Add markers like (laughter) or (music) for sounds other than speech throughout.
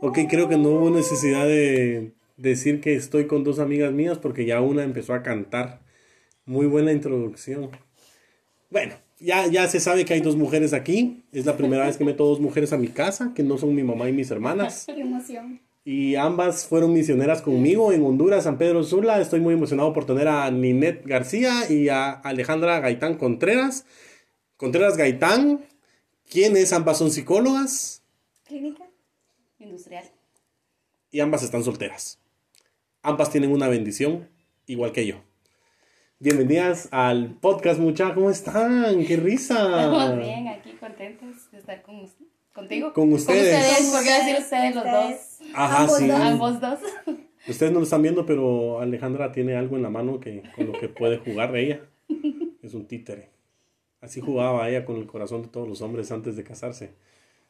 Ok, creo que no hubo necesidad de decir que estoy con dos amigas mías porque ya una empezó a cantar. Muy buena introducción. Bueno, ya, ya se sabe que hay dos mujeres aquí. Es la primera vez que meto dos mujeres a mi casa, que no son mi mamá y mis hermanas. (laughs) Qué emoción. Y ambas fueron misioneras conmigo en Honduras, San Pedro Sula. Estoy muy emocionado por tener a Ninette García y a Alejandra Gaitán Contreras. Contreras Gaitán, ¿quiénes? Ambas son psicólogas Clínica. Industrial. y ambas están solteras. Ambas tienen una bendición, igual que yo. Bienvenidas al podcast, muchachos. ¿Cómo están? ¡Qué risa! Estamos bien aquí, contentos de estar con, contigo. Con ustedes. ¿Por qué decir ustedes los dos? Ajá, Ambos sí. dos. Ambos dos. (laughs) Ustedes no lo están viendo, pero Alejandra tiene algo en la mano que, con lo que puede jugar ella. (laughs) Es un títere. Así jugaba ella con el corazón de todos los hombres antes de casarse.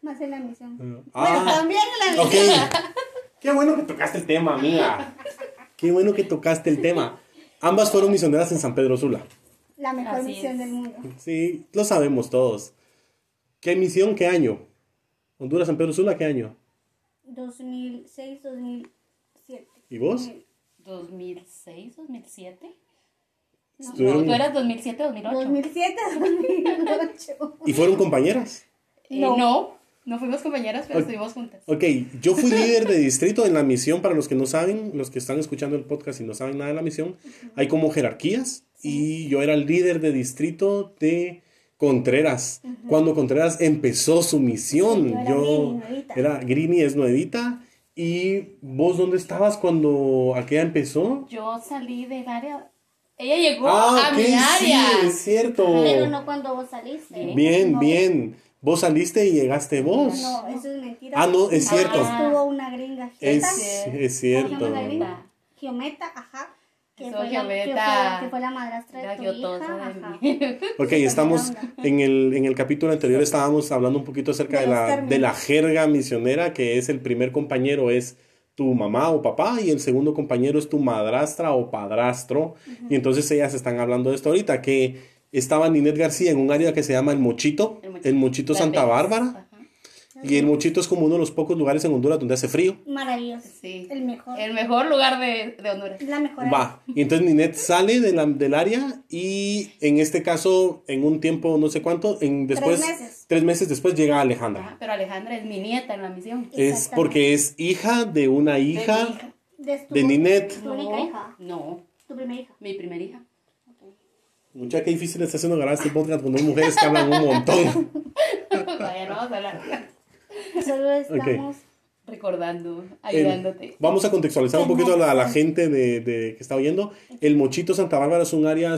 Más en la misión. Ah, También en la misión. (laughs) Qué bueno que tocaste el tema, amiga. Qué bueno que tocaste el tema. Ambas fueron misioneras en San Pedro Sula. La mejor Así misión es. del mundo. Sí, lo sabemos todos. ¿Qué misión? ¿Qué año? Honduras, San Pedro Sula, ¿qué año? 2006, 2007. ¿Y vos? 2006, 2007. No, tú eras 2007, 2008. 2007, 2008. ¿Y fueron compañeras? Eh, No. no. no, fuimos compañeras, pero estuvimos juntas. Ok, yo fui líder de distrito en la misión, para los que no saben, los que están escuchando el podcast y no saben nada de la misión, hay como jerarquías y yo era el líder de distrito de Contreras. Cuando Contreras empezó su misión, Sí, yo era Grini, nuevita. era Grini, es nuevita. ¿Y vos dónde estabas cuando aquella empezó? Yo salí del área. Ella llegó Ah, a ok, mi sí, área. es cierto. Pero no cuando vos saliste. Bien, No. bien. Vos saliste y llegaste vos. No, eso es mentira. Ah, no, es cierto. Estuvo una gringa. Es, es cierto. Giometa, ajá. Que fue, la, que, fue, que fue la madrastra de La tu hija. de. (laughs) Ok, estamos en el, en el capítulo anterior estábamos hablando un poquito acerca De la, de la jerga misionera, que es el primer compañero es tu mamá o papá y el segundo compañero es tu madrastra o padrastro. Y entonces ellas están hablando de esto ahorita, que estaba Ninette García en un área que se llama El Mochito, El el Mochito. Santa. Bárbara. Y el Mochito es como uno de los pocos lugares en Honduras donde hace frío. Maravilloso. Sí. El mejor. El mejor lugar de, de Honduras. La mejor. Va. Y entonces Ninette sale de la- del área y en este caso, en un tiempo no sé cuánto, en después, meses. tres meses después llega Alejandra. Ajá, pero Alejandra es mi nieta en la misión. Es porque es hija de una De hija. De, Ninette. Tu única hija. No, Tu primera hija. mi primera hija. Mucha qué difícil está haciendo grabar este podcast con dos mujeres que hablan un montón. (laughs) Vaya, no vamos a hablar. Solo estamos. Recordando, El- ayudándote. vamos a contextualizar un poquito a la, a la gente de, de- que está oyendo. El Mochito Santa Bárbara es un área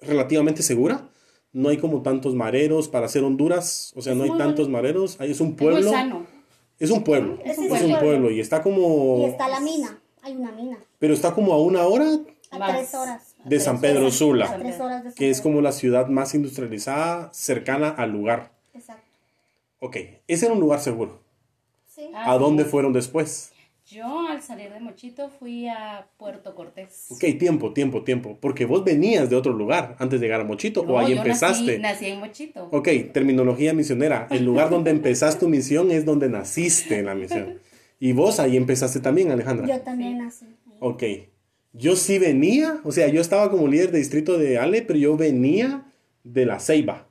relativamente segura. No hay como tantos mareros para hacer Honduras. O sea, no hay tantos mareros. Ahí es un Es pueblo. muy. Es un pueblo. Es Es un un pueblo. Y está como. Y está la mina. Hay una mina. Pero está como a una hora A Más. tres horas. de San Pedro Sula. Que es como la ciudad más industrializada cercana al lugar. Exacto. Ok, ese era un lugar seguro. Sí. Ah, ¿A dónde sí. fueron después? Yo al salir de Mochito fui a Puerto Cortés. Ok, tiempo, tiempo, tiempo. Porque vos venías de otro lugar antes de llegar a Mochito No, o ahí yo empezaste. Nací, nací en Mochito. Ok, terminología misionera. El lugar donde empezaste tu misión es donde naciste en la misión. Y vos ahí empezaste también, Alejandra. Yo también nací. Ok. Yo sí venía, o sea, yo estaba como líder de distrito de Ale, pero yo venía de la Ceiba.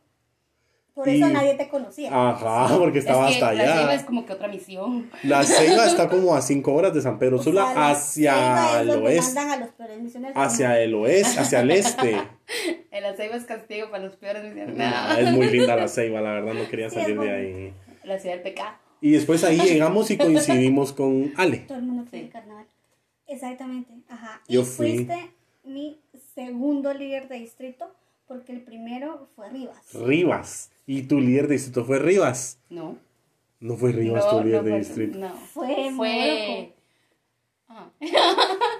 Por eso Y- nadie te conocía. Ajá, porque estaba es que hasta la Ceiba allá. es como que otra misión. La Ceiba está (laughs) como a cinco horas de San Pedro O Sula sea, hacia el oeste. mandan a los peores misioneros. Hacia el oeste, hacia el este. (laughs) La Ceiba es castigo para los peores misiones. Nah, es muy linda la (laughs) Ceiba, la verdad no quería Sí, salir de ahí. La ciudad del pecado. Y después ahí llegamos y coincidimos con Ale. Todo el mundo fue Sí. al carnaval. Exactamente. Ajá. Yo y fui. fuiste mi segundo líder de distrito porque el primero fue Rivas. Rivas. Y tu líder de distrito fue Rivas. No. No fue Rivas no, tu líder no de fue- distrito. No. Fue Fue. Ah, (laughs)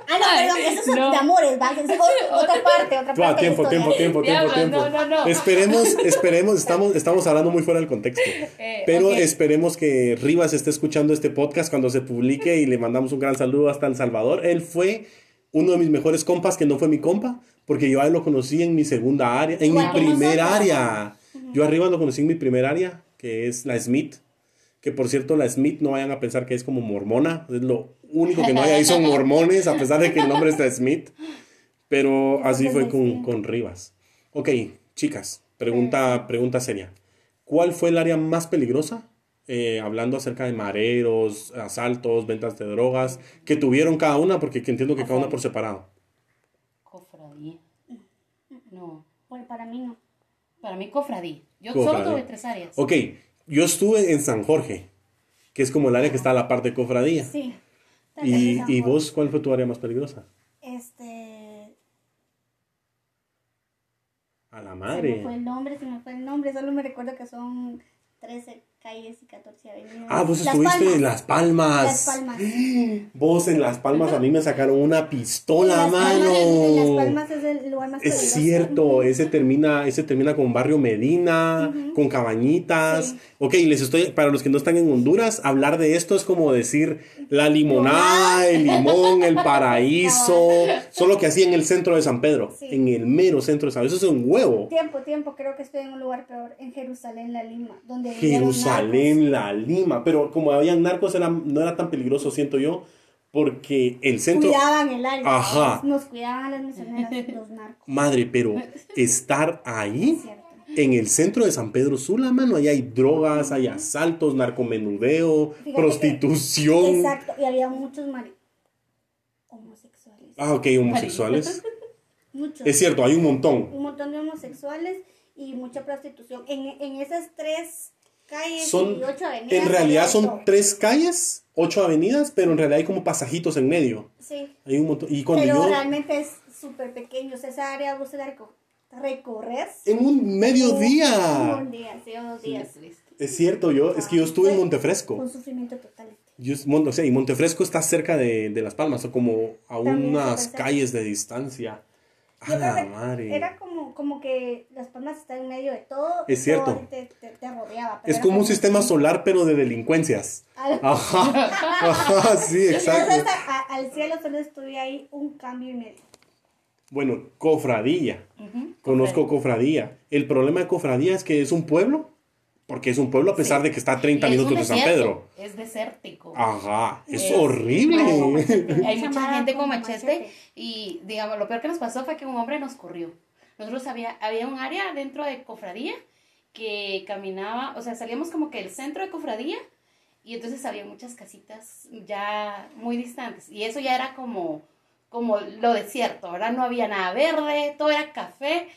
Ah, no, perdón, eso es No. de amores, ¿va? Es o- (laughs) otra parte, otra parte. Tiempo, tiempo, tiempo, tiempo, tiempo. no, no, no. Esperemos, (laughs) esperemos, estamos, estamos hablando muy fuera del contexto. Eh, Pero esperemos que Rivas esté escuchando este podcast cuando se publique y le mandamos un gran saludo hasta El Salvador. Él fue uno de mis mejores compas, que no fue mi compa, porque yo a él lo conocí en mi segunda área, en Igual mi primer nosotros. área. Yo a Rivas lo conocí en mi primer área, que es la Smith. Que por cierto, la Smith no vayan a pensar que es como mormona. Es lo único que no hay ahí son mormones, a pesar de que el nombre está Smith. Pero así fue con, con Rivas. Ok, chicas, pregunta, pregunta seria. ¿Cuál fue el área más peligrosa? Eh, hablando acerca de mareros, asaltos, ventas de drogas, que tuvieron cada una, porque entiendo que cada una por separado. Cofradía. No, Bueno, para mí no. para mí cofradía. Yo Cofradía. solo tuve tres áreas. Ok, yo estuve en San Jorge, que es como el área que está a la parte de cofradía. Sí. Y, y vos, ¿cuál fue tu área más peligrosa? Este. A la Se me madre. fue el nombre, se me fue el nombre. Solo me recuerdo que son 13 calles y 14 avenidas. Ah, vos Las estuviste Palmas. en Las Palmas. Las Palmas. (gasps) Vos en Las Palmas a mí me sacaron una pistola, Las Palmas- mano. en Las Palmas es el lugar más Es peligroso. cierto, ese termina, ese termina con Barrio Medina, con cabañitas. Sí. Ok, les estoy, para los que no están en Honduras, hablar de esto es como decir la limonada, el limón, el (laughs) paraíso, solo que así en el centro de San Pedro, Sí. en el mero centro de San Pedro, eso es un huevo. Tiempo, tiempo, creo que estoy en un lugar peor, en Jerusalén, la Lima, donde vinieron Jerusalén, la Lima, pero como habían narcos era, no era tan peligroso, siento yo, porque el centro... Cuidaban el área. Ajá. Nos cuidaban a las misioneras, (laughs) los narcos. Madre, pero (laughs) estar ahí, en el centro de San Pedro Sula, mano, ahí hay drogas, hay asaltos, narcomenudeo, Fíjate que- prostitución. Exacto, y había muchos mari homosexuales. Ah, ok, homosexuales. (laughs) Muchos. Es cierto, hay un montón. Un montón de homosexuales y mucha prostitución. En, en esas tres calles Son, y ocho avenidas. en realidad son tres calles, ocho avenidas, pero en realidad hay como pasajitos en medio. Sí. Hay un montón. Y cuando Pero yo, realmente es súper pequeño. O sea, esa área vos la recorres. en un mediodía. Un día, sí, o dos días. Es cierto, yo, es que yo estuve en Montefresco. Un sufrimiento total. Yo, Mon- o sea, y Montefresco está cerca de, de Las Palmas, o como a También unas calles de distancia. A la madre. Era como, como que Las Palmas está en medio de todo. Es cierto. todo Te, te, te rodeaba. Es como un sistema solar, pero de delincuencias. Al, Ajá, ajá, sí, exacto. Entonces, a- al cielo solo estuve ahí un cambio y medio. Bueno, cofradía. Ujú, Conozco cofradía. El problema de cofradía es que es un pueblo, porque es un pueblo a pesar de que está a 30 Y es un minutos de San Pedro. Es desértico. Ajá, es Es- horrible. (laughs) Hay mucha gente con machete, machete. y digamos, lo peor que nos pasó fue que un hombre nos corrió. Nosotros había, había un área dentro de cofradía que caminaba, o sea, salíamos como que del centro de cofradía y entonces había muchas casitas ya muy distantes y eso ya era como como lo desierto, ¿verdad? No había nada verde, todo era café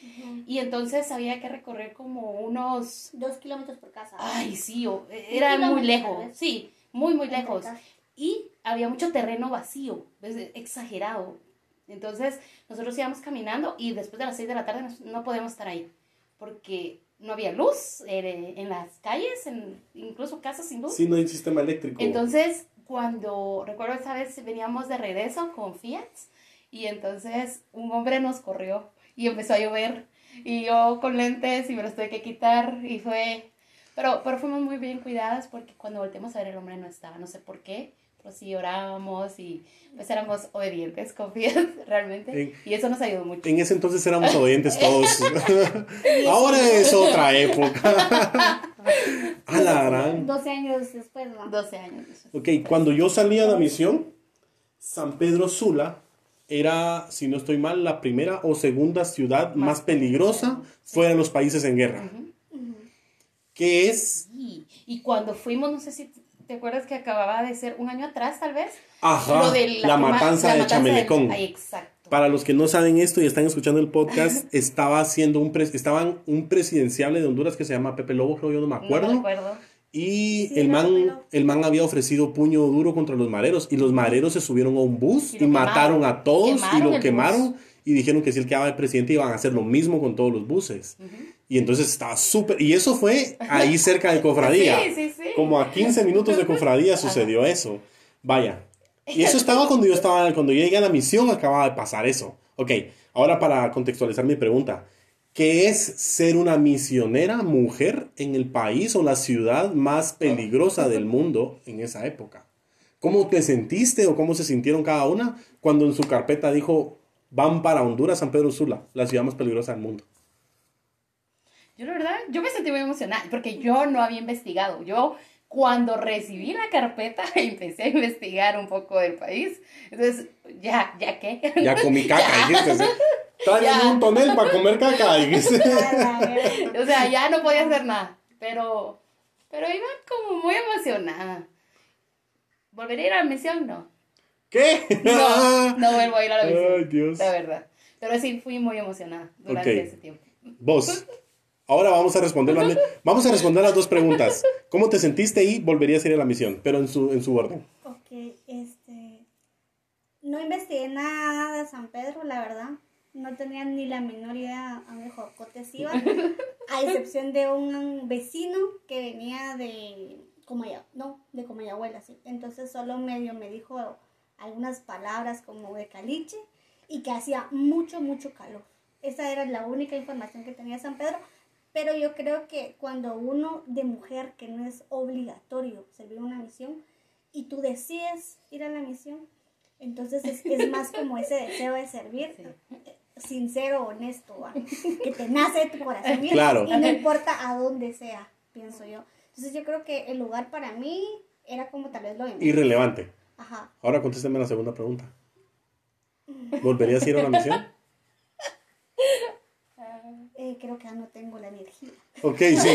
y entonces había que recorrer como unos Dos kilómetros por casa. Ay, sí, o- era kilómetro, muy lejos, sí, muy, muy lejos. Y había mucho terreno vacío, exagerado. Entonces, nosotros íbamos caminando y después de las 6 de la tarde no podíamos estar ahí, porque no había luz eh, en las calles, en, incluso casas sin luz. Sí, no hay sistema eléctrico. Entonces, cuando recuerdo esa vez veníamos de regreso con Fiat y entonces un hombre nos corrió y empezó a llover y yo con lentes y me los tuve que quitar y fue... Pero, pero fuimos muy bien cuidadas porque cuando volteamos a ver el hombre no estaba, no sé por qué, pero sí orábamos y pues éramos obedientes (laughs) con Fiat realmente En- y eso nos ayudó mucho. En ese entonces éramos obedientes todos. (laughs) Ahora es otra época. (laughs) A la gran. 12 años después, ¿no? 12 años. después. Ok, cuando yo salía de la misión, San Pedro Sula era, si no estoy mal, la primera o segunda ciudad más peligrosa fuera de los países en guerra. Que es, Sí, y cuando fuimos, no sé si te acuerdas que acababa de ser un año atrás, tal vez. ajá, Lo de la, matanza la de matanza Chamelecón. Exacto. Para los que no saben esto y están escuchando el podcast, (laughs) estaba haciendo un, pres- estaban un presidenciable de Honduras que se llama Pepe Lobo, creo yo, no me acuerdo. No me recuerdo. Y Sí, el, man, el man había ofrecido puño duro contra los mareros. Y los mareros se subieron a un bus Y mataron a todos y lo el quemaron. bus. Y dijeron que si él quedaba de presidente iban a hacer lo mismo con todos los buses. Y entonces estaba súper... Y eso fue ahí cerca de (laughs) Cofradía. Sí, sí, sí. Como a 15 minutos de Cofradía sucedió eso. Vaya, Y eso estaba cuando yo estaba, cuando yo llegué a la misión, acababa de pasar eso. Ok, ahora para contextualizar mi pregunta. ¿Qué es ser una misionera mujer en el país o la ciudad más peligrosa del mundo en esa época? ¿Cómo te sentiste o cómo se sintieron cada una cuando en su carpeta dijo van para Honduras, San Pedro Sula, la ciudad más peligrosa del mundo? Yo la verdad, yo me sentí muy emocionada porque yo no había investigado. Yo cuando recibí la carpeta (laughs) empecé a investigar un poco del país. Entonces, ya, ya qué. Ya comí (laughs) caca, dijiste. Tráigame un tonel para comer caca, dijiste. (laughs) o sea, ya no podía hacer nada. Pero, pero iba como muy emocionada. ¿Volvería a ir a la misión? No. ¿Qué? No, no vuelvo a ir a la misión. Ay, Dios. La verdad. Pero sí fui muy emocionada durante ese tiempo. Vos. Ahora vamos a responder las, vamos a responder las dos preguntas. ¿Cómo te sentiste y volverías a ir a la misión? Pero en su, en su orden. Ok, este. No investigué nada de San Pedro, la verdad. No tenía ni la menor idea a mi jocotes iba. (laughs) A excepción de un vecino que venía de Comaya, no, de Comayabuela, sí. Entonces solo medio me dijo algunas palabras como de caliche y que hacía mucho, mucho calor. Esa era la única información que tenía San Pedro. Pero yo creo que cuando uno de mujer, que no es obligatorio servir una misión, y tú decides ir a la misión, entonces es, es más como ese deseo de servir, eh, sincero, honesto, ¿va? que te nace de tu corazón y- Claro. y no importa a dónde sea, pienso yo. Entonces yo creo que el lugar para mí era como tal vez lo. Irrelevante. Ajá. Ahora contésteme la segunda pregunta. ¿Volverías a ir a una misión? Eh, creo que ya no tengo la energía. Ok, (laughs) sí.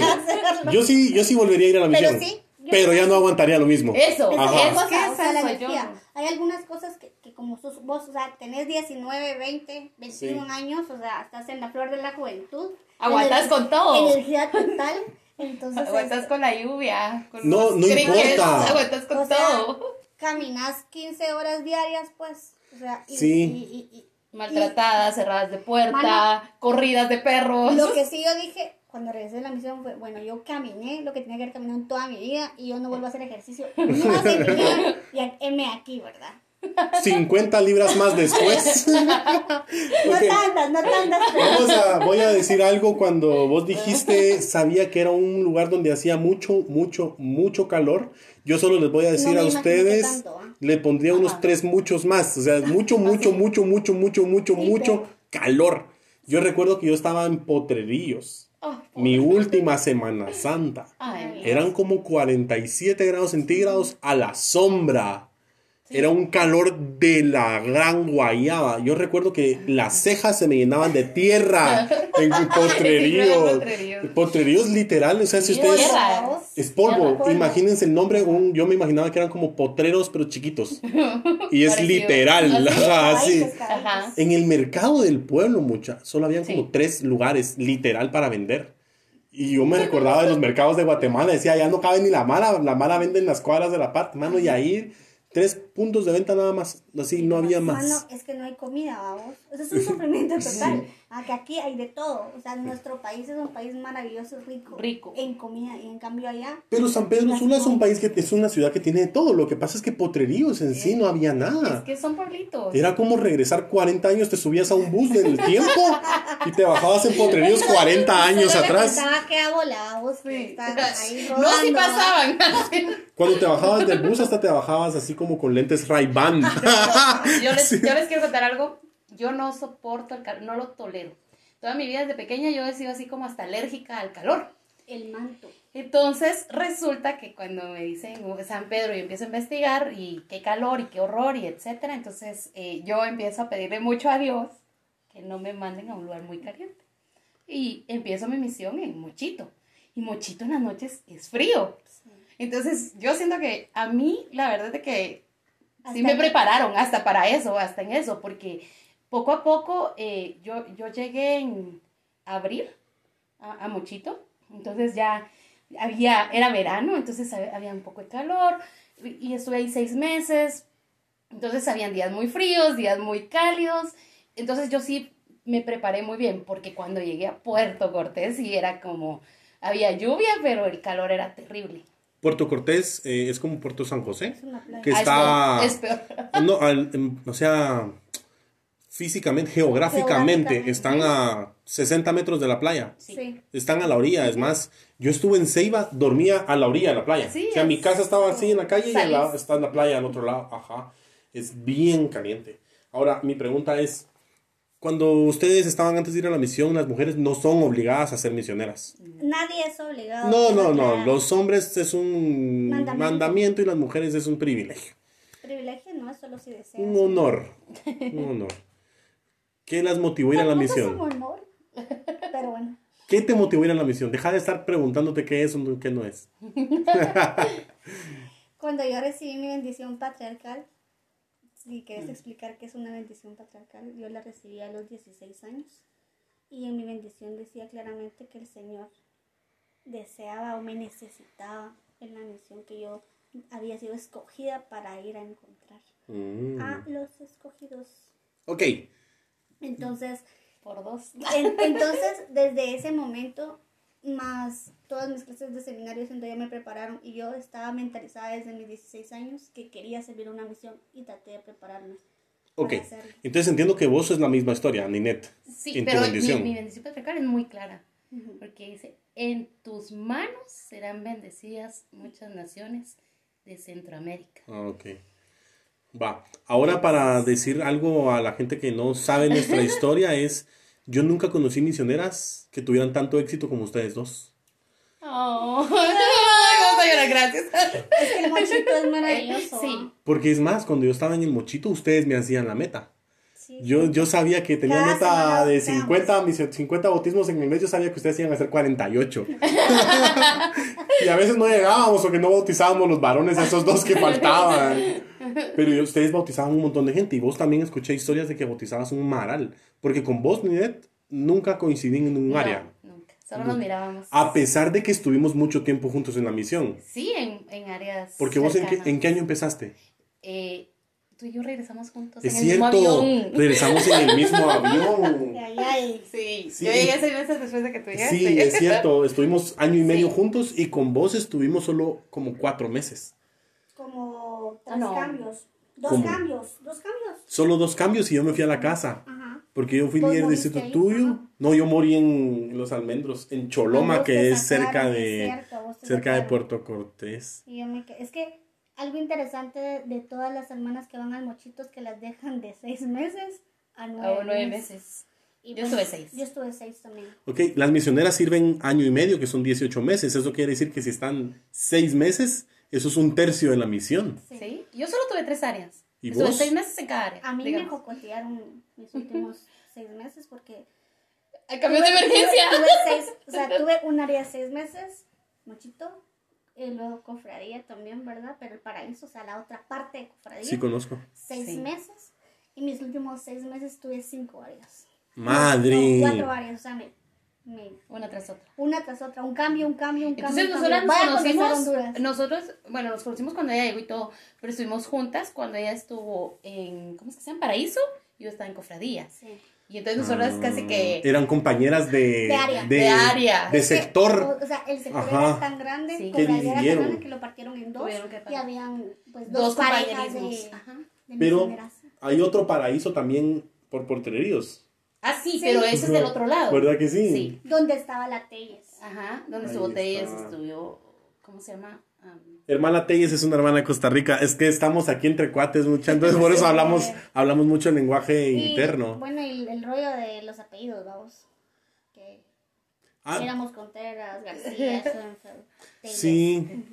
Yo sí, yo sí volvería a ir a la Pero misión. sí, Pero ya no aguantaría lo mismo. Eso, Ajá. es es cosa, que o sea, la eso yo energía. no. Hay algunas cosas que, que como sos, vos, o sea, tenés 19, 20, 21 Sí. años, o sea, estás en la flor de la juventud. Aguantas con todo. Energía total. Entonces, Aguantas con la lluvia. Con No, no importa. Aguantas con O sea, todo. caminas 15 horas diarias, pues. O sea, y, Sí. y- y- y- Maltratadas, cerradas de puerta, Mano. corridas de perros. lo que (laughs) sí yo dije cuando regresé de la misión fue, bueno, yo caminé lo que tenía que haber caminado en toda mi vida y yo no vuelvo a hacer ejercicio (laughs) más en mi vida. Y heme aquí, ¿verdad? 50 libras más después. (laughs) No tantas, no tantas. Vamos a, voy a decir algo cuando vos dijiste, sabía que era un lugar donde hacía mucho, mucho, mucho calor. Yo solo les voy a decir No a ustedes, tanto. Le pondría unos Ajá. tres muchos más. O sea, mucho, (laughs) mucho, mucho, mucho, mucho, mucho, Sí, mucho pero- calor. Yo recuerdo que yo estaba en Potrerillos, Oh, mi última Semana Santa. ay. Eran como 47 grados centígrados a la sombra. Era un calor de la gran guayaba. Yo recuerdo que las cejas se me llenaban de tierra en (laughs) potreríos. Potreríos. Potreríos literal, o sea, si ustedes... Es polvo. Imagínense el nombre, un, yo me imaginaba que eran como potreros pero chiquitos. (laughs) Y es literal. Así. En el mercado del pueblo, mucha, solo habían como Sí. tres lugares literal para vender. Y yo me recordaba de los mercados de Guatemala, decía, ya no cabe ni la mala, la mala vende en las cuadras de la parte, mano, y ahí tres puntos de venta nada más, así, no había más. Mano, es que no hay comida, vamos. Eso es un sufrimiento (laughs) total. Ah, que aquí hay de todo. O sea, nuestro país es un país maravilloso, rico. Rico. En comida. Y en cambio allá. Pero San Pedro Sula es un país que es una ciudad que tiene de todo, lo que pasa es que Potreríos en sí no había Es nada. que son pueblitos. Era como regresar 40 años, te subías a un bus del tiempo y te bajabas en Potreríos 40 (laughs) años atrás. faltaba que ahí No, rodando, sí pasaban. (laughs) Cuando te bajabas del bus hasta te bajabas así como con lentes Ray-Ban. (laughs) yo, les, yo les quiero contar algo. Yo no soporto el calor, no lo tolero. Toda mi vida desde pequeña yo he sido así como hasta alérgica al calor. El manto. Entonces resulta que cuando me dicen "Oh, San Pedro y empiezo a investigar y qué calor y qué horror y etcétera, entonces eh, yo empiezo a pedirle mucho a Dios que no me manden a un lugar muy caliente. Y empiezo mi misión en Mochito. Y Mochito en las noches es frío. Entonces yo siento que a mí la verdad es que sí Hasta me en- prepararon hasta para eso, hasta en eso, porque poco a poco eh, yo, yo llegué en abril a, a Mochito, entonces ya había, era verano, entonces hab- había un poco de calor y y estuve ahí seis meses, entonces habían días muy fríos, días muy cálidos, entonces yo sí me preparé muy bien porque cuando llegué a Puerto Cortés sí era como, había lluvia, pero el calor era terrible. Puerto Cortés eh, es como Puerto San José, Es una playa. que Ah, está, es peor. No, al- o sea, físicamente, geográficamente, Geográficamente. están a 60 metros de la playa. Sí. Están a la orilla, es más, yo estuve en Ceiba, dormía a la orilla de la playa. Sí, o sea, mi casa estaba así en la calle y al lado- Sales. está en la playa al otro lado, ajá. Es bien caliente. Ahora, mi pregunta es, cuando ustedes estaban antes de ir a la misión, las mujeres no son obligadas a ser misioneras. Nadie es obligado. No, no, no, los hombres es un Mandamiento. mandamiento y las mujeres es un privilegio. Privilegio no es solo si deseas. Un honor, un honor. ¿Qué las motivó a ir a la misión? Pero bueno. ¿Qué te motivó a ir a la misión? Deja de estar preguntándote qué es o qué no es. (laughs) Cuando yo recibí mi bendición patriarcal, si quieres explicar qué es una bendición patriarcal, yo la recibí a los 16 años. Y en mi bendición decía claramente que el Señor deseaba o me necesitaba en la misión que yo había sido escogida para ir a encontrar Mm. a los escogidos. Ok, Entonces, Por dos. En- (laughs) entonces, desde ese momento, más todas mis clases de seminario, siento ya me prepararon y yo estaba mentalizada desde mis 16 años que quería servir una misión y traté de prepararme. ok. Entonces entiendo que vos es la misma historia, Ninette. Sí, en tu pero mi, bendición. mi bendición patriarcal es muy clara. Ujú. Porque dice, en tus manos serán bendecidas muchas naciones de Centroamérica. Ah, ok. Va. Ahora para decir algo a la gente que no sabe nuestra (laughs) historia es, yo nunca conocí misioneras que tuvieran tanto éxito como ustedes dos. Oh, vamos a llorar, gracias. Es que el mochito es maravilloso. Sí. Porque es más, cuando yo estaba en el mochito, ustedes me hacían la meta. Sí. Yo, yo sabía que tenía Cada meta de bautizamos. 50, mis 50 bautismos en el mes, yo sabía que ustedes iban a hacer 48. (laughs) (laughs) y a veces no llegábamos o que no bautizábamos los varones, a esos dos que faltaban. (laughs) Pero yo- ustedes bautizaban un montón de gente y vos también escuché historias de que bautizabas un maral. Porque con vos, Ninet, nunca coincidí en un No, área. nunca. Solo nos mirábamos. A pesar de que estuvimos mucho tiempo juntos en la misión. Sí, en, en áreas. Porque vos, ¿en qué, en qué año empezaste? Eh, tú y yo regresamos juntos. Es en el mismo cierto, avión. regresamos en el (laughs) mismo avión. Ay, ay. Sí, Sí. yo llegué seis meses después de que tú llegaste. Sí, es cierto, estuvimos año y medio Sí. juntos y con vos estuvimos solo como cuatro meses. Como tres no. cambios. Dos ¿Cómo? cambios. Dos cambios. Solo dos cambios y yo me fui a la casa. Ajá. Porque yo fui ¿Vos líder de instituto tuyo. Ajá. No, yo morí en Los Almendros, en Choloma, que es cerca de, cierto, cerca de. Puerto Cortés. Y yo me quedé- Es que algo interesante de, de todas las hermanas que van al mochito es que las dejan de seis meses a nueve, A nueve meses. meses. Y Yo bueno, estuve seis. Yo estuve seis también. Ok, las misioneras sirven año y medio, que son 18 meses. Eso quiere decir que si están seis meses, eso es un tercio de la misión. Sí. Sí. Yo solo tuve tres áreas. ¿Y Estuve vos? seis meses en cada área. A mí digamos. me cocotearon mis últimos (laughs) seis meses porque... Al camión de emergencia. Tuve, tuve seis, o sea, (laughs) tuve un área seis meses, mochito, y luego cofradía también, ¿verdad? Pero el paraíso, o sea, la otra parte de cofradía, Sí, conozco. seis Sí. meses. Y mis últimos seis meses tuve cinco áreas. Madre. No, cuatro áreas, o sea, me- Una tras otra. una tras otra, un cambio, un cambio, un Entonces cambio. nosotras cambio. nos conocimos, Honduras. nosotros, bueno, nos conocimos cuando ella llegó y todo, pero estuvimos juntas cuando ella estuvo en, ¿cómo es que se llama? Paraíso, y yo estaba en Cofradía. Sí. Y entonces nosotras casi que... Eran compañeras de, De área. de, De área. de sector. o, o sea, el sector Ajá. era tan grande, Sí. Que la era tan dividieron. grande que lo partieron en dos. Y habían pues dos, Dos parejas de. Ajá. de Pero hay otro paraíso también por porteríos. Ah, sí, Sí. pero ese es del otro lado. ¿Verdad que sí? Sí. Donde estaba la Telles. Ajá, donde estuvo Telles, estuvo, ¿cómo se llama? Am, Hermana Telles es una hermana de Costa Rica. Es que estamos aquí entre cuates mucho, entonces por eso hablamos, hablamos mucho en lenguaje Y, interno. Bueno, y el rollo de los apellidos, vamos. Que Ah, éramos Contreras, García, (laughs) sí.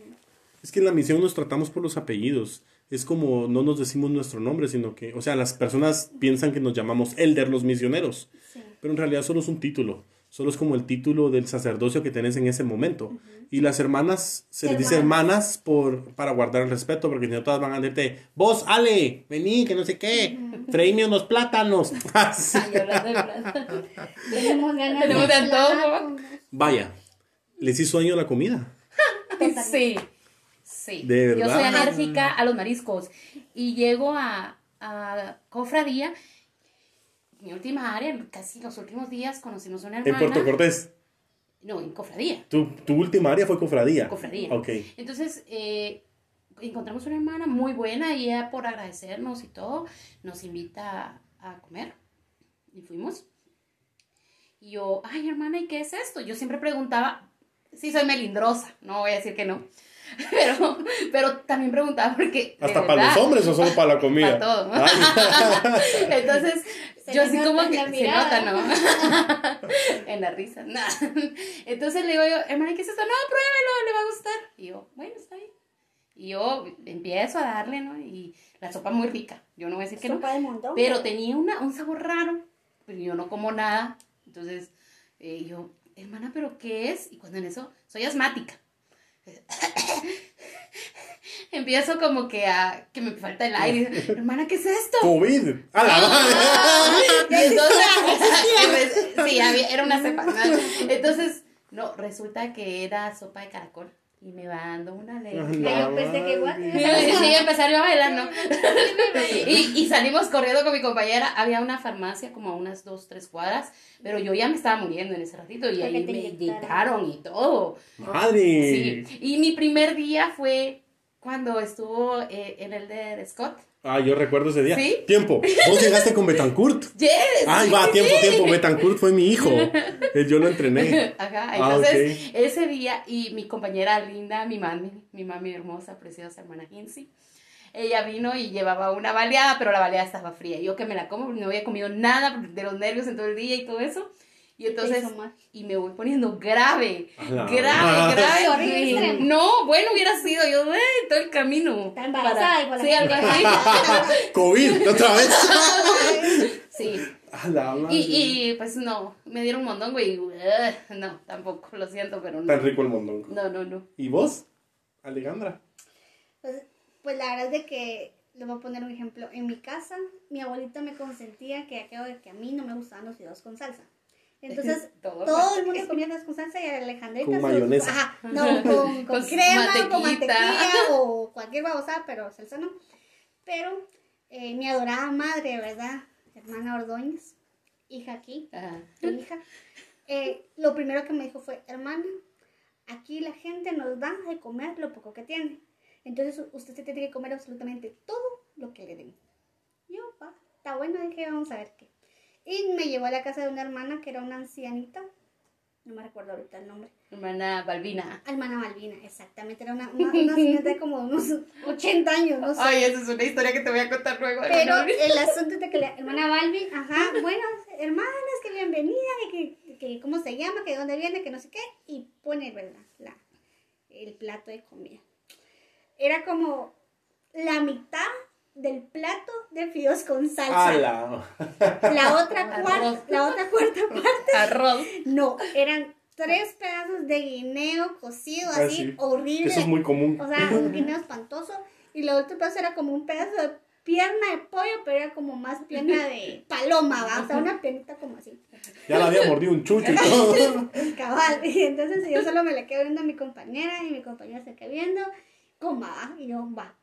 Es que en la misión nos tratamos por los apellidos. Es como no nos decimos nuestro nombre, sino que, o sea, las personas piensan que nos llamamos Elder los misioneros, Sí. pero en realidad solo es un título. Solo es como el título del sacerdocio que tenés en ese momento. Y las hermanas, se les dice hermanas por, para guardar el respeto, porque si no todas van a decirte, vos, Ale, vení, que no sé qué, unos plátanos. Así. (laughs) ay, hablando de plata. (laughs) Tenemos ganas Tenemos de antojo. plátanos. Vaya, les hizo daño la comida. Sí, sí. De Yo soy alérgica a los mariscos. Y llego a, a Cofradía, mi última área, casi los últimos días conocimos una En hermana. Puerto Cortés. No, en cofradía. Tu, tu última área fue cofradía. Cofradía. Ok. Entonces, eh, encontramos una hermana muy buena y ella por agradecernos y todo, nos invita a comer. Y fuimos. Y yo, ay hermana, ¿y qué es esto? Yo siempre preguntaba, sí soy melindrosa, no voy a decir que no. (laughs) Pero, pero también preguntaba porque... ¿Hasta para los hombres o solo para la comida? Para todo. Ay. (laughs) Entonces, Se yo le así como que se nota, ¿no? (laughs) en la risa. nah. Entonces le digo yo, hermana, ¿qué es esto? No, pruébelo, le va a gustar. Y yo, bueno, está bien. Y yo empiezo a darle, ¿no? Y la sopa muy rica. Yo no voy a decir que no. Sopa de montón. Pero tenía una, un sabor raro. Pero yo no como nada. Entonces, eh, yo, hermana, ¿pero qué es? Y cuando en eso, soy asmática. (laughs) Empiezo como que a, que me falta el aire. (laughs) Hermana, ¿qué es esto? COVID. A la madre. (laughs) Entonces, pues, sí, había- era una cepa. Entonces, no, resulta que era sopa de caracol. Y me va dando una. Ay, yo pensé que igual. Sí, empezar yo a bailar, ¿no? (laughs) Y, y salimos corriendo con mi compañera. Había una farmacia como a unas dos, tres cuadras, pero yo ya me estaba muriendo en ese ratito y ahí me inyectaron y todo. Madre. Sí. Y mi primer día fue cuando estuvo eh, en el de Scott. Ah, yo recuerdo ese día. ¿Sí? Tiempo. Vos llegaste con Betancourt. (laughs) Yes. Ay, va, tiempo, tiempo. Betancourt fue mi hijo. Eh, Yo lo entrené. (laughs) Ajá, Ah, entonces ok. ese día y mi compañera linda, mi mami, mi mami hermosa, preciosa hermana Kinsey, ella vino y llevaba una baleada, pero la baleada estaba fría. Yo que me la como, no había comido nada de los nervios en todo el día y todo eso. Y entonces, y me voy poniendo grave, grave, grave. Horrible, Y-. No, bueno, hubiera sido yo eh, todo el camino. Está embarazada igual Sí, la algo así. (laughs) COVID, otra vez. (laughs) sí. A la madre. Y, y pues no, me dieron un montón, güey. Ugh, No, tampoco, lo siento, pero no. Tan rico el mondongo. No, no, no. ¿Y vos, Alejandra? Pues, pues la verdad es de que les voy a poner un ejemplo. En mi casa, mi abuelita me consentía que aquello de que a mí no me gustaban los fideos con salsa. Entonces, (laughs) Todo. todo el mundo comía salsa y Alejandrita Con mayonesa. Ajá, (laughs) no, con, con Con crema, con mantequilla (laughs) o cualquier babosada, pero salsa no. Pero eh, mi adorada madre, ¿verdad? Hermana Ordóñez, hija aquí, Ajá. tu hija, eh, lo primero que me dijo fue, hermana, aquí la gente nos da de comer lo poco que tiene. Entonces usted se tiene que comer absolutamente todo lo que le den. Yo, va, está bueno, dije, vamos a ver qué. Y me llevó a la casa de una hermana que era una ancianita, no me recuerdo ahorita el nombre. Hermana Balbina. Hermana Malvina, exactamente, era una, una, una señora de como unos 80 años, no sé. Ay, esa es una historia que te voy a contar luego. Pero el asunto es de que la hermana Balbi, ajá, (laughs) bueno, hermanas, que bienvenida, que, que, que cómo se llama, que de dónde viene, que no sé qué, y pone, ¿verdad? La, el plato de comida. Era como la mitad del plato de fideos con salsa. A la. La otra (laughs) cuarta, la otra cuarta parte, Arroz. no, eran tres pedazos de guineo cocido Ah, así, sí. horrible. Eso es muy común. O sea, un guineo espantoso. Y lo otro pedazo era como un pedazo de pierna de pollo, pero era como más pierna de paloma, ¿va? O sea, una piernita como así. Ya la había mordido un chucho y (laughs) todo. Cabal. Y entonces yo solo me le quedo viendo a mi compañera y mi compañera se queda viendo. Coma, ¿va? Y yo, va.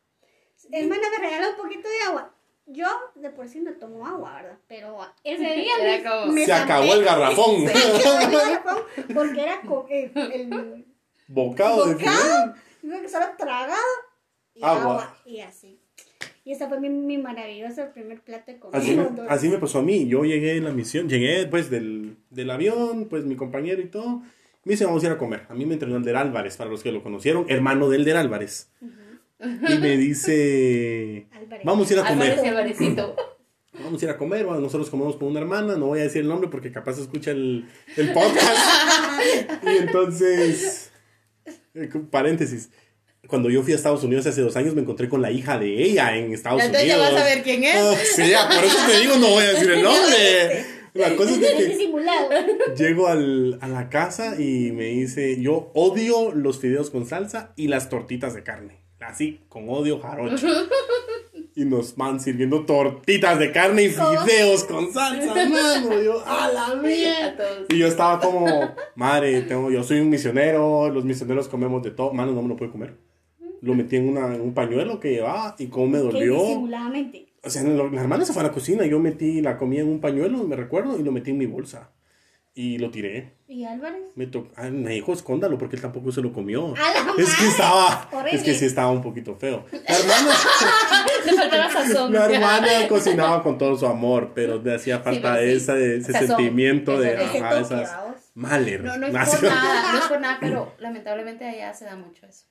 Hermana, me regala un poquito de agua. Yo de por sí no tomo agua, ¿verdad? Pero ese día me, como- me Se acabó el garrafón. (laughs) garrafón porque era el Bocado de bocado, digo que solo tragado y Agua. agua. y así. Y ese fue mi, mi maravilloso primer plato de comida. Así así me pasó a mí. Yo llegué en la misión, llegué pues del, del avión, pues mi compañero y todo. Me dice, vamos a ir a comer. A mí me entrenó Elder Álvarez, para los que lo conocieron, hermano de Elder Álvarez. Y me (laughs) dice, vamos a ir a comer. (clears throat) Vamos a ir a comer, bueno, nosotros comemos con una hermana, no voy a decir el nombre porque capaz escucha el, el podcast. (laughs) y entonces, eh, paréntesis, cuando yo fui a Estados Unidos hace dos años me encontré con la hija de ella en Estados Ya entonces ya Unidos. vas a ver quién es. Ah, sí, ya, por eso te digo, no voy a decir el (laughs) nombre. La cosa es de que Disimulado. llego al- a la casa y me dice, yo odio los fideos con salsa y las tortitas de carne. Así, con odio jarocho. Y nos van sirviendo tortitas de carne y fideos con salsa, (laughs) mano. Yo, a la mierda. Y yo estaba como, madre, tengo, yo soy un misionero, los misioneros comemos de todo. Mano, no me lo puedo comer. Lo metí en, una- en un pañuelo que llevaba y como me dolió. O sea, la hermana se fue a la cocina, yo metí la comida en un pañuelo, me recuerdo, y lo metí en mi bolsa. Y lo tiré. ¿Y Álvarez? Me, to- ah, me dijo, escóndalo porque él tampoco se lo comió. ¡A la (laughs) Es que estaba, Horrible. es que sí estaba un poquito feo. (laughs) La hermana, faltaba sazón. la hermana cocinaba con todo su amor, pero le hacía falta sí. ese, ese Sazón. sentimiento de, ese ajá, esas maler. No, no es (laughs) por nada, no es por nada, pero lamentablemente allá se da mucho eso.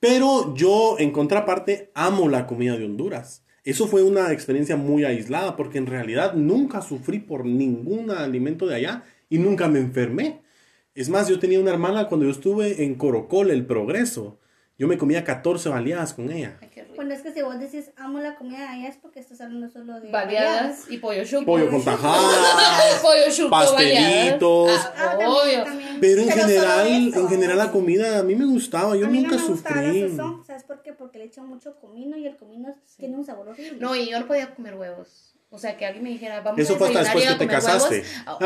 Pero yo, en contraparte, amo la comida de Honduras. Eso fue una experiencia muy aislada porque en realidad nunca sufrí por ningún alimento de allá y nunca me enfermé. Es más, yo tenía una hermana cuando yo estuve en Corocol, el Progreso. Yo me comía 14 baleadas con ella. Ay, qué rico. Bueno, es que si vos decís amo la comida de allá es porque estás hablando solo de Baleadas y pollo chuco. Pollo con tajadas. (laughs) pollo chuco, pastelitos. baleadas. Ah, Ah, también, obvio. también. Pero en general, en general la comida a mí me gustaba. Yo A mí nunca no me sufrí. sazón, ¿sabes por qué? Porque le echan mucho comino y el comino tiene un sabor horrible. No, y yo no podía comer huevos. O sea, que alguien me dijera, vamos Eso a fue hasta después que te huevos. Ah,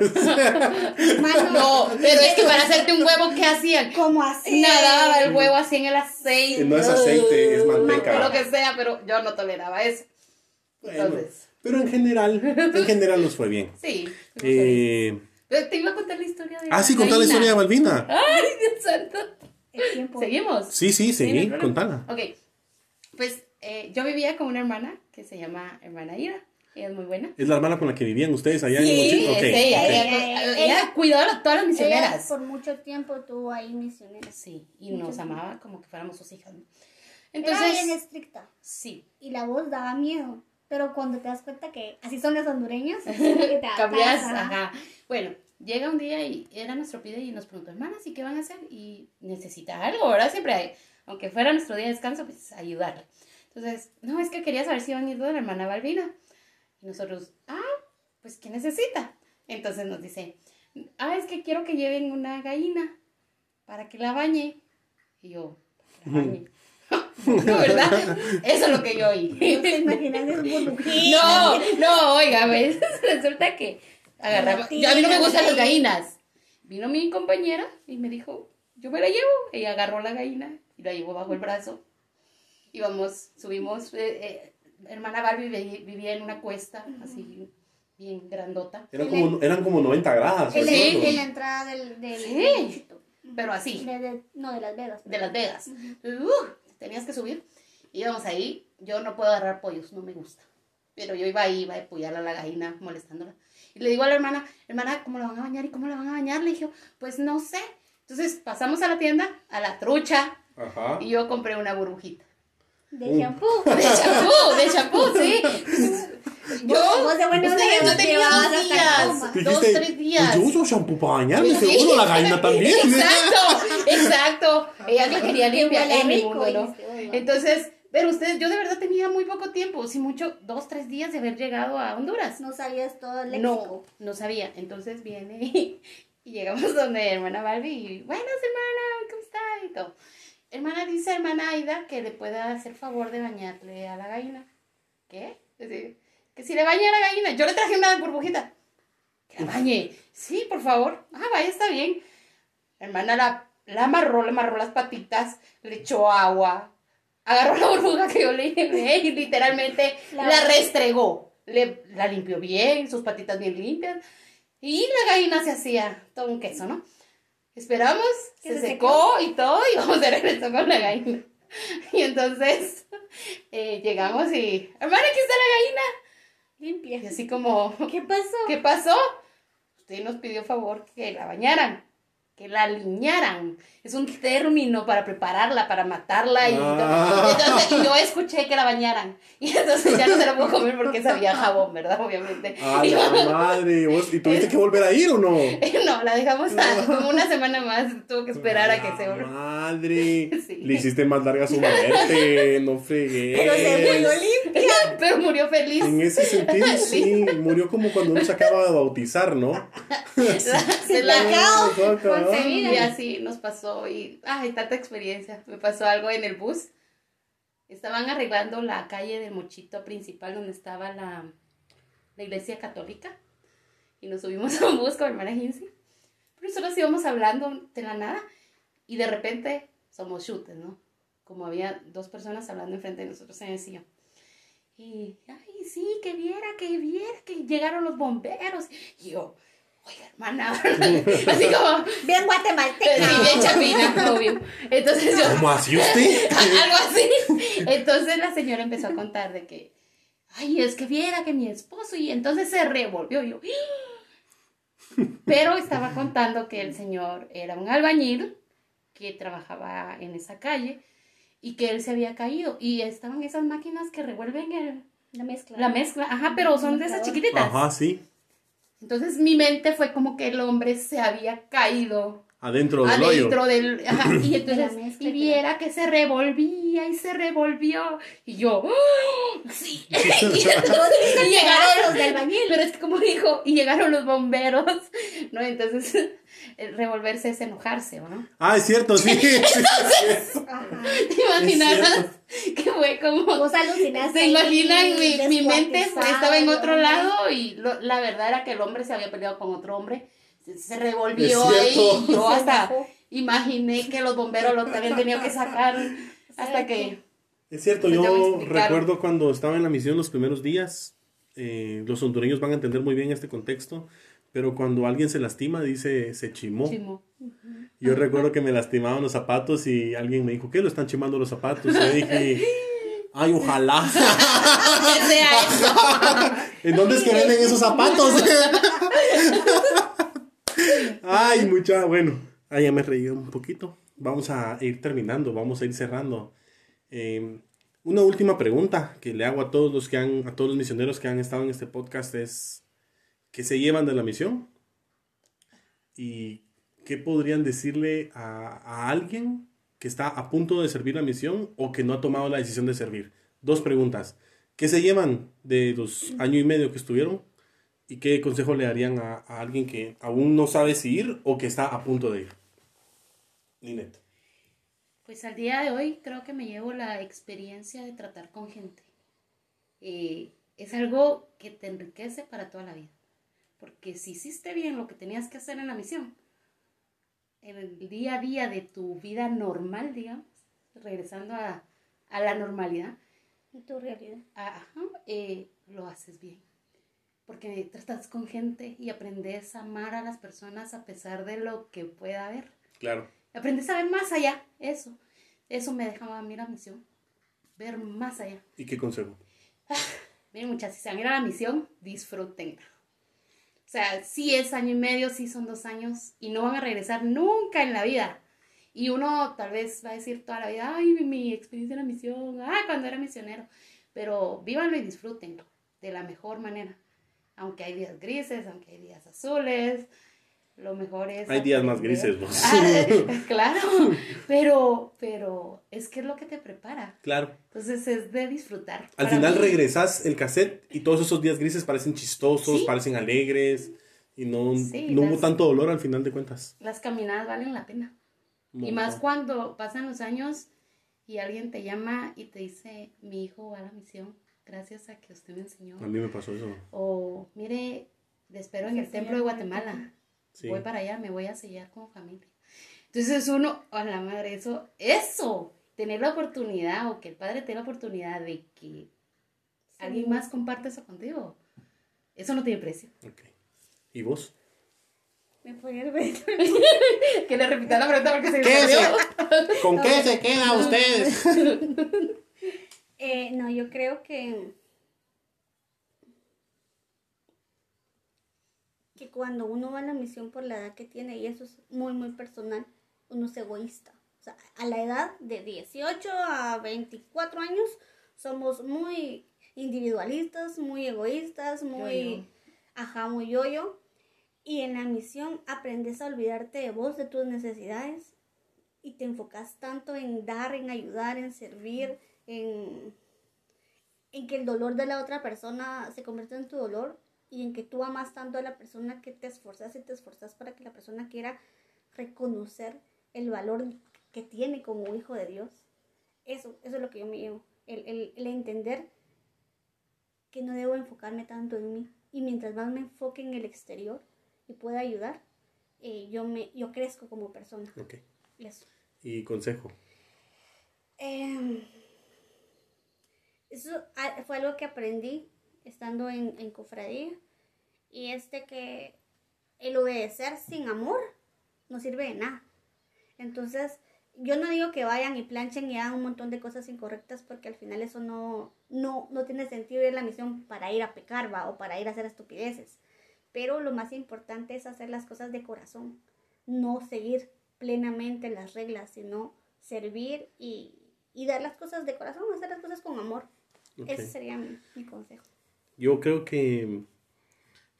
Obvio. (laughs) Mano, No, pero es que para hacerte un huevo, ¿qué hacían? ¿Cómo así? Nadaba el huevo así en el aceite. No es aceite, es manteca. Lo que sea, pero yo no toleraba eso. Bueno, Entonces, pero en general, en general nos fue bien. (laughs) sí. Eh, Te iba a contar la historia de ah, sí, contá la historia de Balbina. Ay, Dios santo. El tiempo. ¿Seguimos? Sí, sí, Sí, no seguí, hay problema. contala. Ok, pues eh, yo vivía con una hermana que se llama hermana Ida. Ella es muy buena. Es la hermana con la que vivían ustedes allá Sí, en Mochito. es Ok, ella. ok. Ella, Ella- ella ella- cuidó a todas las Ella misioneras. por mucho tiempo tuvo ahí misioneras. Sí, y nos amaba como que fuéramos sus hijas. ¿no? Era bien Entonces, estricta sí, y la voz daba miedo. Pero cuando te das cuenta que así son los hondureños, (laughs) (laughs) te cambias, ajá. Bueno, llega un día y era nuestro pide y nos preguntó, hermanas, ¿y qué van a hacer? Y necesita algo, ¿verdad? Siempre hay, aunque fuera nuestro día de descanso, pues ayudarle. Entonces, no, es que quería saber si iban a ir de la hermana Balbina. Y nosotros, ah, pues, ¿qué necesita? Entonces nos dice, ah, es que quiero que lleven una gallina para que la bañe. Y yo, ¿la bañe? (laughs) no, ¿verdad? Eso es lo que yo oí. ¿Te imaginas? No, no, oiga, ¿ves? (laughs) Resulta que agarramos. Yo, a mí no me gustan las gallinas. Vino mi compañera y me dijo, yo me la llevo. Ella agarró la gallina y la llevó bajo el brazo. Íbamos, subimos. eh, eh, hermana Barbie vi- vivía en una cuesta así, bien grandota. Eran como, eran como 90 grados. Sí. en la entrada del... del Sí. del. Pero así, De- de- no, de Las Vegas. de Las Vegas. Uh, tenías que subir. Íbamos ahí. Yo no puedo agarrar pollos, no me gusta. Pero yo iba ahí, iba a apoyar a la gallina, molestándola. Y le digo a la hermana, hermana, ¿cómo la van a bañar? ¿Y cómo la van a bañar? Le dije, pues no sé. Entonces pasamos a la tienda, a la trucha, Ajá. y yo compré una burbujita. De Uh. shampoo. (laughs) De champú, de champú, sí. (laughs) Yo, vos de buena llevabas dos días, dos, tres días. Yo uso shampoo para bañarme, Sí. seguro la (laughs) gallina también. Exacto, exacto. Ella le quería Que limpiar rico, mundo, ¿no? Entonces, pero ustedes, yo de verdad tenía muy poco tiempo, si mucho, dos, tres días de haber llegado a Honduras. No sabías todo el No, no sabía. Entonces viene y, y llegamos donde hermana Barbie y, buenas hermana, ¿cómo está? Y todo. Hermana dice, hermana Aida, que le pueda hacer favor de bañarle a la gallina. ¿Qué? Es decir, que si le bañe a la gallina, yo le traje una burbujita. Que la bañe. Sí, por favor. Ah, vaya, está bien. Hermana la, la amarró, le amarró las patitas, le echó agua, agarró la burbuja que yo le llevé y literalmente La- la, restregó. Le, la limpió bien, sus patitas bien limpias. Y la gallina se hacía todo un queso, ¿no? Esperamos, se secó y todo, y vamos de regreso con la gallina. (laughs) Y entonces (laughs) eh, llegamos y, hermana, aquí está la gallina. Limpia. Y así como, (laughs) ¿Qué pasó? ¿Qué pasó? Usted nos pidió favor que la bañaran, que la aliñaran. Es un término para prepararla, para matarla. Y, Ah. entonces, y yo escuché que la bañaran. Y entonces ya no se la puedo comer porque sabía jabón, ¿verdad? Obviamente. A (laughs) Y- la madre. ¿vos- ¿Y tuviste que volver a ir o no? (laughs) no, la dejamos a- como una semana más. Tuvo que esperar a que se La volviera. Madre. (laughs) Sí. Le hiciste más larga su muerte. No fregué. Pero se murió limpia. Pero murió feliz. En ese sentido, sí. Murió como cuando uno se acaba de bautizar, ¿no? Se la Pecado Exacto, ¿no? Sí, y así nos pasó y ay, tanta experiencia. Me pasó algo en el bus. Estaban arreglando la calle del Mochito principal donde estaba la, la iglesia católica y nos subimos a un bus con mi hermana Hinsi. Pero nosotros íbamos hablando de la nada y de repente somos chutes, ¿no? Como había dos personas hablando enfrente de nosotros en el sillón. Y, ay, sí, que viera, que viera, que llegaron los bomberos. Y yo, oiga, hermana, (laughs) así como, Bien guatemalteca. sí, bien chapina, obvio. Entonces yo, ¿Cómo así usted? (laughs) algo así. Entonces la señora empezó a contar de que, ay, es que viera que mi esposo, y entonces se revolvió yo. Pero estaba contando que el señor era un albañil que trabajaba en esa calle y que él se había caído y estaban esas máquinas que revuelven el, La mezcla. la mezcla, ajá, pero son de esas chiquititas. Ajá, sí. Entonces mi mente fue como que el hombre se había caído Adentro del hoyo. adentro del ajá, y (coughs) entonces y viera que se revolvía y se revolvió y yo ¡oh! sí y, (laughs) y llegaron los del bañil. pero es que como dijo y llegaron los bomberos (laughs) no entonces (laughs) el revolverse es enojarse ¿no? Ah, es cierto, sí. sí, es cierto. Ajá. ¿Te imaginas cierto. que fue como Vos alucinaste. se imaginan mi, mi mente estaba en otro lado y lo- la verdad era que el hombre se había peleado con otro hombre se, revolvió ahí yo (laughs) hasta imaginé que los bomberos lo habían tenido que sacar (laughs) hasta que Es cierto, yo recuerdo cuando estaba en la misión los primeros días, eh, los hondureños van a entender muy bien este contexto, pero cuando alguien se lastima dice se chimó. Yo recuerdo que me lastimaban los zapatos y alguien me dijo, ¿qué? Lo están chimando los zapatos. Y yo dije, (laughs) ay, ojalá. Que sea eso. ¿En dónde es que venden esos zapatos? Ay, mucha, bueno, ahí ya me reí un poquito. Vamos a ir terminando, vamos a ir cerrando. Eh, una última pregunta que le hago a todos los que han, a todos los misioneros que han estado en este podcast es ¿qué se llevan de la misión? ¿Y qué podrían decirle a, a alguien que está a punto de servir la misión o que no ha tomado la decisión de servir? Dos preguntas. ¿Qué se llevan de los año y medio que estuvieron? ¿Y qué consejo le darían a, a alguien que aún no sabe si ir o que está a punto de ir? Ninette. Pues al día de hoy creo que me llevo la experiencia de tratar con gente. Eh, es algo que te enriquece para toda la vida. Porque si hiciste bien lo que tenías que hacer en la misión, en el día a día de tu vida normal, digamos, regresando a, a la normalidad, En tu realidad. ajá, eh, lo haces bien. Porque tratas con gente y aprendes a amar a las personas a pesar de lo que pueda haber. Claro. Aprendes a ver más allá, eso. Eso me dejaba a mí la misión. Ver más allá. ¿Y qué consejo? Miren, muchachos, si se van a ir a la misión, disfrútenla. O sea, sí es año y medio, sí son dos años, y no van a regresar nunca en la vida. Y uno tal vez va a decir toda la vida, ay, mi, mi experiencia en la misión, ay, cuando era misionero. Pero vívanlo y disfrútenlo de la mejor manera. Aunque hay días grises, aunque hay días azules, lo mejor es... Hay días más grises, ¿no? (laughs) Ah, (laughs) claro, pero, pero es que es lo que te prepara. Claro. Entonces es de disfrutar. Al final mí, regresas el cassette y todos esos días grises parecen chistosos, Sí. parecen alegres y no, Sí, no hubo las- tanto dolor al final de cuentas. Las caminadas valen la pena. Y más cuando pasan los años y alguien te llama y te dice, mi hijo va a la misión, gracias a que usted me enseñó. A mí me pasó eso. O, mire, te espero en el Sí, templo de Guatemala. Sí. Voy para allá, me voy a sellar como familia. Entonces uno, a la madre, eso, eso, tener la oportunidad o que el padre tenga la oportunidad de que alguien más comparte eso contigo, eso no tiene precio. Ok. ¿Y vos? Me podía ver. (laughs) Que le repita la pregunta porque se me ¿Qué perdió. ¿Con qué se quedan ustedes? (laughs) Eh, no, yo creo que. Que cuando uno va a la misión por la edad que tiene, y eso es muy, muy personal, uno es egoísta. O sea, a la edad de 18 a 24 años, somos muy individualistas, muy egoístas, muy. Yo-yo. Ajá, muy yo-yo. Y en la misión aprendes a olvidarte de vos, de tus necesidades, y te enfocas tanto en dar, en ayudar, en servir, en, en que el dolor de la otra persona se convierta en tu dolor y en que tú amas tanto a la persona que te esforzas y te esforzas para que la persona quiera reconocer el valor que tiene como hijo de Dios. Eso, eso es lo que yo me llevo. El, el, el entender que no debo enfocarme tanto en mí. Y mientras más me enfoque en el exterior y pueda ayudar, eh, yo, me, yo crezco como persona. Ok. Eso. ¿Y consejo? Em, eso fue algo que aprendí estando en, en cofradía. Y este que el obedecer sin amor no sirve de nada. Entonces, yo no digo que vayan y planchen y hagan un montón de cosas incorrectas porque al final eso no, no, no tiene sentido ir la misión para ir a pecar, va, o para ir a hacer estupideces. Pero lo más importante es hacer las cosas de corazón, no seguir plenamente las reglas, sino servir y, y dar las cosas de corazón, hacer las cosas con amor. Ese sería mi, mi consejo. Yo creo que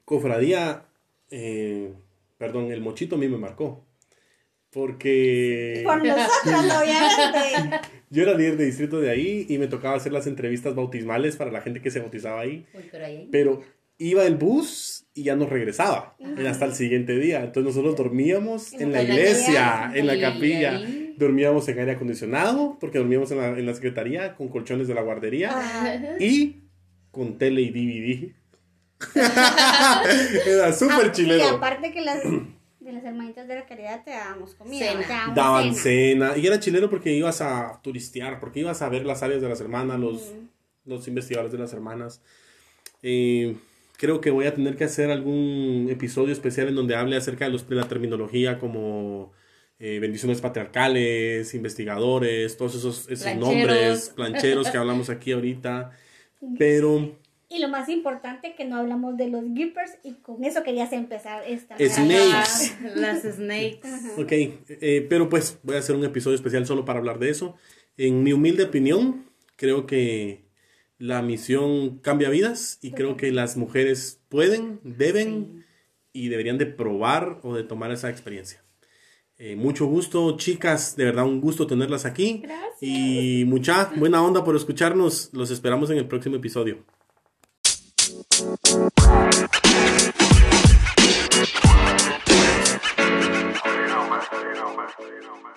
Cofradía, eh, perdón, el mochito a mí me marcó. Porque Por (laughs) nosotros, obviamente. (laughs) yo era líder de distrito de ahí y me tocaba hacer las entrevistas bautismales para la gente que se bautizaba ahí. Uy, pero ahí. Pero iba el bus y ya nos regresaba hasta el siguiente día. Entonces nosotros dormíamos en la En la iglesia, iglesia. en la capilla. Dormíamos en aire acondicionado, porque dormíamos en la, en la secretaría con colchones de la guardería Ajá. y con tele y DVD. (laughs) Era súper Ah, Y chileno. aparte que las, de las hermanitas de la caridad te dábamos comida, Cena. te dábamos Daban cena. cena. Y era chileno porque ibas a turistear, porque ibas a ver las áreas de las hermanas, los, los investigadores de las hermanas. Eh, creo que voy a tener que hacer algún episodio especial en donde hable acerca de, los, de la terminología como eh, bendiciones patriarcales, investigadores, todos esos, esos Plancheros. nombres, plancheros que (laughs) hablamos aquí ahorita. Pero Y lo más importante que no hablamos de los gippers y con eso querías empezar esta. Snakes. Las (laughs) snakes. Ok, eh, pero pues voy a hacer un episodio especial solo para hablar de eso. En mi humilde opinión, creo que la misión cambia vidas y creo que las mujeres pueden, deben y deberían de probar o de tomar esa experiencia. Eh, mucho gusto, chicas, de verdad un gusto tenerlas aquí. Gracias. Y mucha buena onda por escucharnos. Los esperamos en el próximo episodio. You know, man.